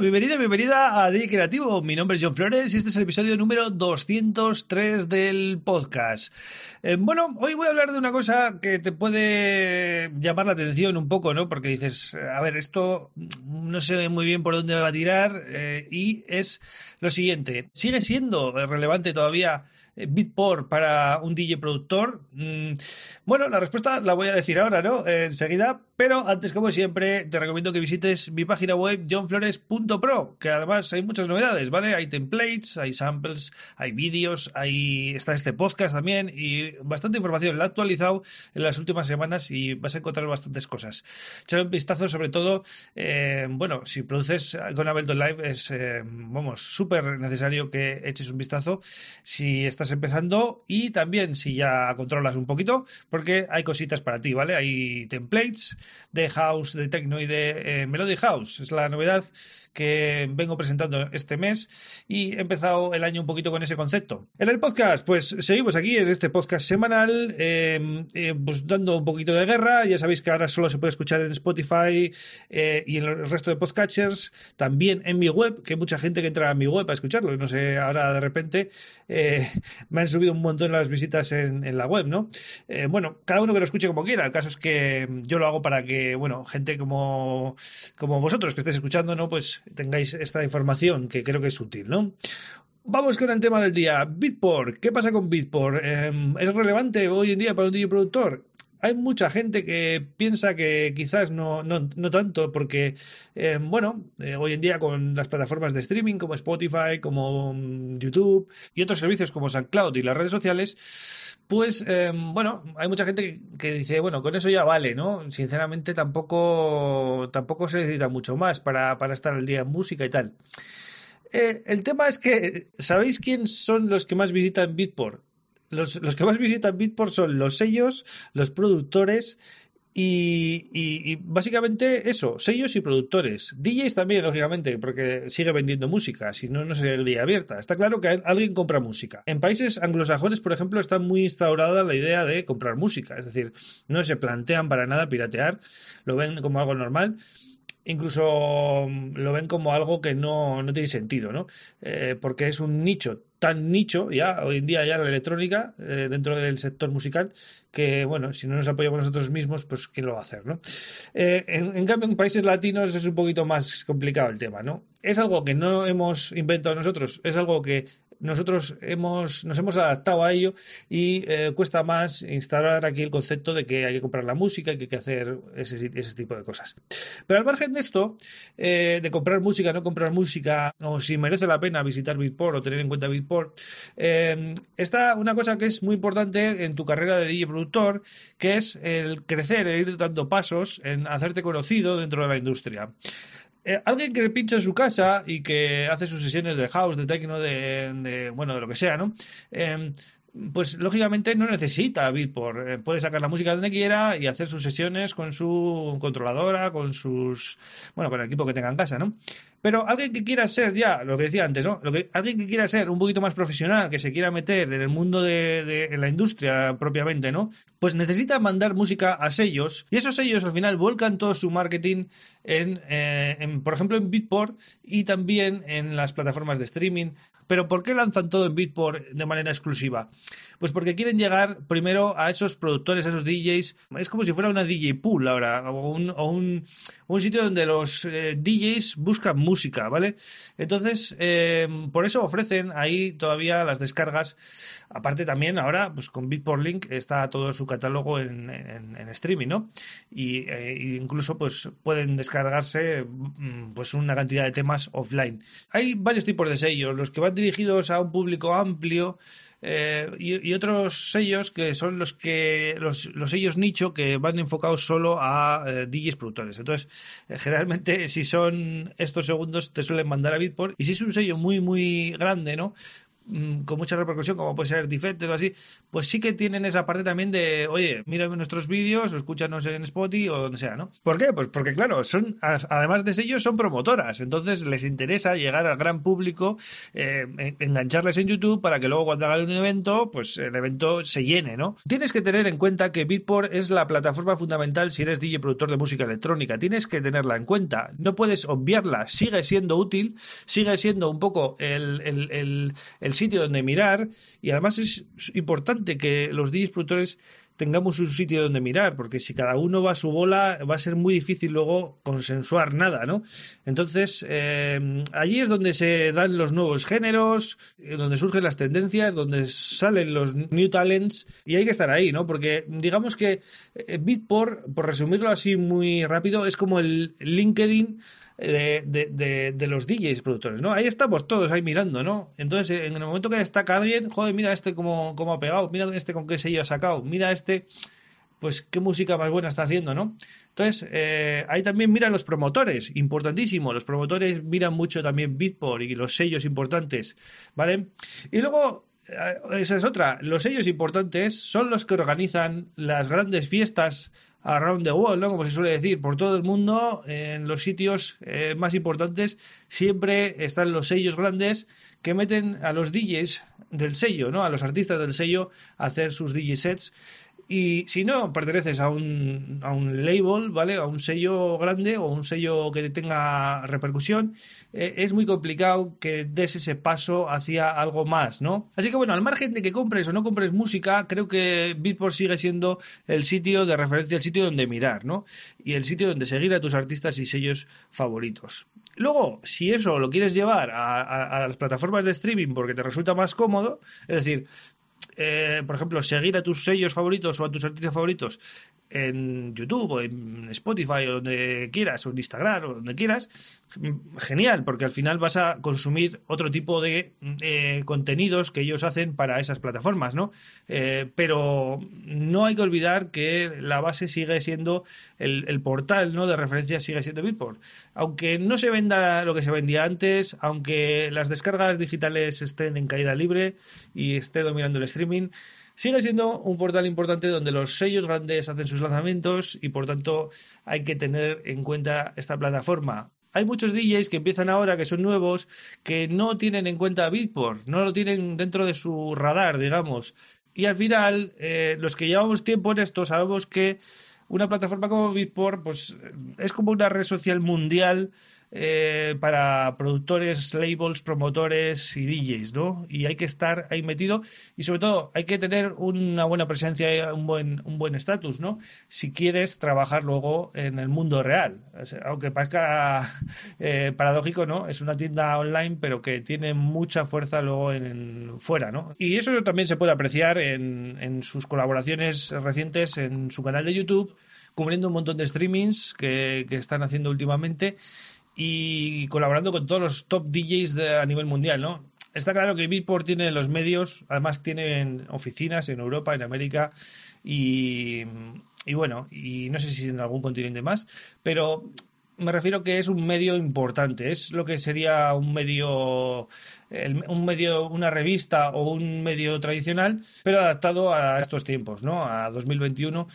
Bienvenida, bienvenida a DJ Creativo. Mi nombre es John Flores y este es el episodio número 203 del podcast. Eh, bueno, hoy voy a hablar de una cosa que te puede llamar la atención un poco, ¿no? Porque dices, a ver, esto no sé muy bien por dónde va a tirar eh, y es lo siguiente. ¿Sigue siendo relevante todavía eh, Bitport para un DJ productor? Mm, bueno, la respuesta la voy a decir ahora, ¿no? enseguida, pero antes, como siempre, te recomiendo que visites mi página web johnflores.pro, que además hay muchas novedades, ¿vale? Hay templates, hay samples, hay vídeos, hay está este podcast también y bastante información. La he actualizado en las últimas semanas y vas a encontrar bastantes cosas. Echar un vistazo, sobre todo, eh, bueno, si produces con Ableton Live es, eh, vamos, súper necesario que eches un vistazo si estás empezando y también si ya controlas un poquito, porque hay cositas para ti, ¿vale? Hay templates de house, de techno y de eh, melody house. Es la novedad que vengo presentando este mes y he empezado el año un poquito con ese concepto. En el podcast, pues seguimos aquí en este podcast semanal, em, eh, pues dando un poquito de guerra. Ya sabéis que ahora solo se puede escuchar en Spotify eh, y en el resto de podcatchers, también en mi web, que hay mucha gente que entra a mi web a escucharlo. No sé, ahora de repente me han subido un montón las visitas en, en la web, ¿no? bueno, cada uno que lo escuche como quiera. El caso es que yo lo hago para que, bueno, gente como, como vosotros que estéis escuchando, ¿no? Pues tengáis esta información que creo que es útil, ¿no? Vamos con el tema del día. Bitport. ¿Qué pasa con Bitport? Em, ¿Es relevante hoy en día para un DJ productor? Hay mucha gente que piensa que quizás no, no, no tanto, porque, em, bueno, eh, hoy en día con las plataformas de streaming como Spotify, como mm, YouTube y otros servicios como SoundCloud y las redes sociales, pues em, bueno, hay mucha gente que, dice, bueno, con eso ya vale, ¿no? Sinceramente tampoco, tampoco se necesita mucho más para, para estar al día en música y tal. Eh, el tema es que, ¿sabéis quién son los que más visitan Beatport? Los, los que más visitan Beatport son los sellos, los productores y, básicamente eso, sellos y productores. DJs también, lógicamente, porque sigue vendiendo música, si no, no sería abierta. Está claro que alguien compra música. En países anglosajones, por ejemplo, está muy instaurada la idea de comprar música, es decir, no se plantean para nada piratear, lo ven como algo normal incluso mm, lo ven como algo que no, no tiene sentido, ¿no? Eh, porque es un nicho tan nicho ya, hoy en día ya la electrónica, eh, dentro del sector musical, que bueno, si no nos apoyamos nosotros mismos, pues quién lo va a hacer, ¿no? Eh, en, en, cambio, en países latinos es un poquito más complicado el tema, ¿no? Es algo que no hemos inventado nosotros, es algo que nosotros hemos, nos hemos adaptado a ello y eh, cuesta más instalar aquí el concepto de que hay que comprar la música y que hay que hacer ese, ese tipo de cosas. Pero al margen de esto, eh, de comprar música, no comprar música, o si merece la pena visitar Beatport o tener en cuenta Beatport, eh, está una cosa que es muy importante en tu carrera de DJ productor, que es el crecer, el ir dando pasos en hacerte conocido dentro de la industria. Eh, alguien que pincha en su casa y que hace sus sesiones de house, de techno, de, bueno, de lo que sea, ¿no? Em, pues lógicamente no necesita Beatport. Eh, puede sacar la música donde quiera y hacer sus sesiones con su controladora, con sus. bueno, con el equipo que tenga en casa, ¿no? Pero alguien que quiera ser ya, lo que decía antes, ¿no? Lo que, alguien que quiera ser un poquito más profesional, que se quiera meter en el mundo de, en la industria propiamente, ¿no? Pues necesita mandar música a sellos y esos sellos al final volcan todo su marketing en, eh, en, por ejemplo, en Beatport y también en las plataformas de streaming. Pero ¿por qué lanzan todo en Beatport de manera exclusiva? Pues porque quieren llegar primero a esos productores, a esos DJs. Es como si fuera una DJ pool ahora, o un, o un, un sitio donde los eh, DJs buscan música, ¿vale? Entonces, eh, por eso ofrecen ahí todavía las descargas. Aparte también ahora, pues con Beatport Link está todo su catálogo en, en, streaming, ¿no? Y eh, incluso pues pueden descargarse mm, pues una cantidad de temas offline. Hay varios tipos de sellos, los que van dirigidos a un público amplio, eh, y, otros sellos que son los que los, los, sellos nicho que van enfocados solo a eh, DJs productores. Entonces, eh, generalmente, si son estos segundos, te suelen mandar a Bitport. Y si es un sello muy, muy grande, ¿no? Mm, con mucha repercusión, como puede ser Defected o así, pues sí que tienen esa parte también de, oye, mira nuestros vídeos, o escúchanos en Spotify o donde sea, ¿no? ¿Por qué? Pues porque, claro, son, además de ellos, son promotoras, entonces les interesa llegar al gran público, eh, engancharles en YouTube para que luego cuando hagan un evento, pues el evento se llene, ¿no? Tienes que tener en cuenta que Beatport es la plataforma fundamental si eres DJ productor de música electrónica, tienes que tenerla en cuenta, no puedes obviarla, sigue siendo útil, sigue siendo un poco el, el sitio donde mirar y además es importante que los DJs productores tengamos un sitio donde mirar, porque si cada uno va a su bola, va a ser muy difícil luego consensuar nada, ¿no? Entonces, eh, allí es donde se dan los nuevos géneros, eh, donde surgen las tendencias, donde salen los new talents, y hay que estar ahí, ¿no? Porque digamos que eh, Bitport, por resumirlo así muy rápido, es como el LinkedIn de, de, los DJs productores, ¿no? Ahí estamos todos ahí mirando, ¿no? Entonces, en el momento que destaca alguien, joder, mira este cómo, cómo ha pegado, mira este con qué sello ha sacado, mira este, pues qué música más buena está haciendo, ¿no? Entonces, eh, ahí también miran los promotores, importantísimo. Los promotores miran mucho también Beatport y los sellos importantes, ¿vale? Y luego, eh, esa es otra, los sellos importantes son los que organizan las grandes fiestas around the world, ¿no? Como se suele decir, por todo el mundo, en los sitios eh, más importantes, siempre están los sellos grandes que meten a los DJs del sello, ¿no? A los artistas del sello a hacer sus DJ sets y si no perteneces a un, a un label, ¿vale? A un sello grande o un sello que tenga repercusión, eh, es muy complicado que des ese paso hacia algo más, ¿no? Así que bueno, al margen de que compres o no compres música, creo que Beatport sigue siendo el sitio de referencia, el sitio donde mirar, ¿no? Y el sitio donde seguir a tus artistas y sellos favoritos. Luego, si eso lo quieres llevar a, a, las plataformas de streaming porque te resulta más cómodo, es decir, eh, por ejemplo, seguir a tus sellos favoritos o a tus artistas favoritos en YouTube o en Spotify o donde quieras, o en Instagram o donde quieras, genial, porque al final vas a consumir otro tipo de eh, contenidos que ellos hacen para esas plataformas, ¿no? Eh, pero no hay que olvidar que la base sigue siendo el, portal, ¿no? De referencia sigue siendo Beatport. Aunque no se venda lo que se vendía antes, aunque las descargas digitales estén en caída libre y esté dominando el streaming, Sigue siendo un portal importante donde los sellos grandes hacen sus lanzamientos y por tanto hay que tener en cuenta esta plataforma. Hay muchos DJs que empiezan ahora, que son nuevos, que no tienen en cuenta Beatport, no lo tienen dentro de su radar, digamos. Y al final, eh, los que llevamos tiempo en esto sabemos que una plataforma como Beatport pues, es como una red social mundial eh, para productores, labels, promotores y DJs, ¿no? Y hay que estar ahí metido y sobre todo hay que tener una buena presencia, un buen un buen estatus, ¿no? Si quieres trabajar luego en el mundo real, aunque parezca eh, paradójico, ¿no? Es una tienda online pero que tiene mucha fuerza luego en, fuera, ¿no? Y eso también se puede apreciar en, en sus colaboraciones recientes en su canal de YouTube, cubriendo un montón de streamings que, que están haciendo últimamente y colaborando con todos los top DJs de, a nivel mundial, ¿no? Está claro que Beatport tiene los medios, además tienen oficinas en Europa, en América y, y bueno, y no sé si en algún continente más, pero me refiero que es un medio importante, es lo que sería un medio, un medio, una revista o un medio tradicional, pero adaptado a estos tiempos, ¿no? A 2021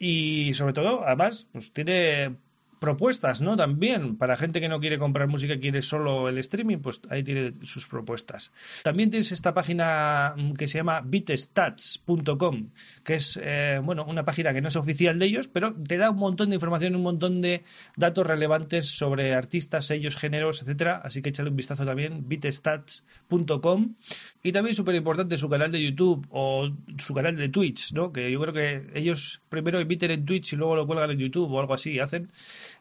y sobre todo, además, pues tiene propuestas, ¿no? También, para gente que no quiere comprar música, quiere solo el streaming, pues ahí tiene sus propuestas. También tienes esta página mm, que se llama beatstats.com, que es, eh, bueno, una página que no es oficial de ellos, pero te da un montón de información, un montón de datos relevantes sobre artistas, sellos, géneros, etcétera. Así que échale un vistazo también, beatstats.com. Y también súper importante su canal de YouTube o su canal de Twitch, ¿no? Que yo creo que ellos primero emiten en Twitch y luego lo cuelgan en YouTube o algo así, hacen.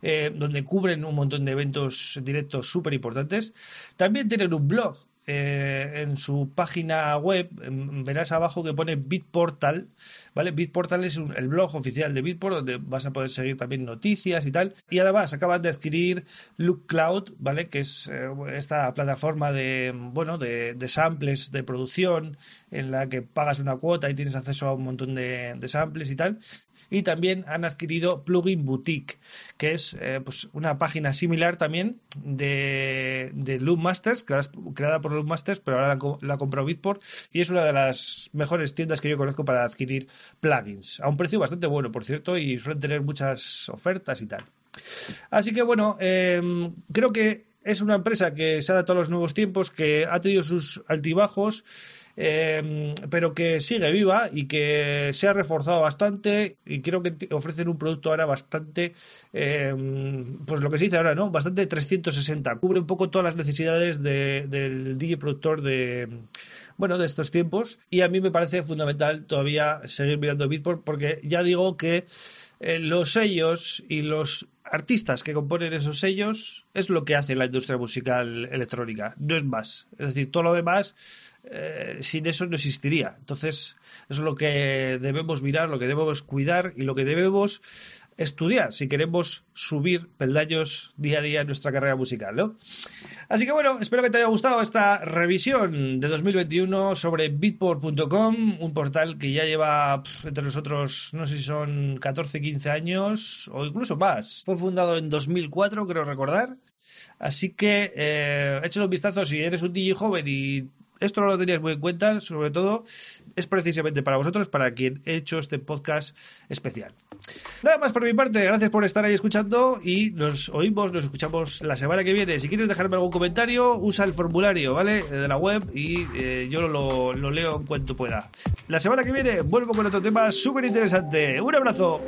Eh, donde cubren un montón de eventos directos súper importantes. También tienen un blog eh, en su página web em, verás abajo que pone Bitportal, ¿vale? Bitportal es el blog oficial de Bitport donde vas a poder seguir también noticias y tal. Y además acaban de adquirir Look Cloud, ¿vale? Que es eh, esta plataforma de, bueno, de, de, samples de producción en la que pagas una cuota y tienes acceso a un montón de samples y tal. Y también han adquirido Plugin Boutique, que es eh, pues una página similar también de, de Loopmasters, creada por Loopmasters, pero ahora la, ha comprado Bitport y es una de las mejores tiendas que yo conozco para adquirir plugins, a un precio bastante bueno, por cierto, y suelen tener muchas ofertas y tal. Así que bueno, em, creo que es una empresa que se adapta a los nuevos tiempos, que ha tenido sus altibajos Em, pero que sigue viva y que se ha reforzado bastante y creo que ofrecen un producto ahora bastante, em, pues lo que se dice ahora, ¿no? Bastante 360, cubre un poco todas las necesidades del DJ productor de bueno, de estos tiempos y a mí me parece fundamental todavía seguir mirando Beatport porque ya digo que eh, los sellos y los artistas que componen esos sellos es lo que hace la industria musical electrónica, no es más. Es decir, todo lo demás eh, sin eso no existiría. Entonces, eso es lo que debemos mirar, lo que debemos cuidar y lo que debemos estudiar si queremos subir peldaños día a día en nuestra carrera musical, ¿no? Así que bueno, espero que te haya gustado esta revisión de 2021 sobre bitport.com, un portal que ya lleva entre nosotros, no sé si son 14, 15 años o incluso más. Fue fundado en 2004, creo recordar. Así que eh, échale un vistazo si eres un DJ joven y esto no lo tenías muy en cuenta, sobre todo es precisamente para vosotros, para quien he hecho este podcast especial. Nada más por mi parte, gracias por estar ahí escuchando y nos oímos, nos escuchamos la semana que viene. Si quieres dejarme algún comentario, usa el formulario, ¿vale? De la web y eh, yo lo leo en cuanto pueda. La semana que viene vuelvo con otro tema súper interesante. Un abrazo.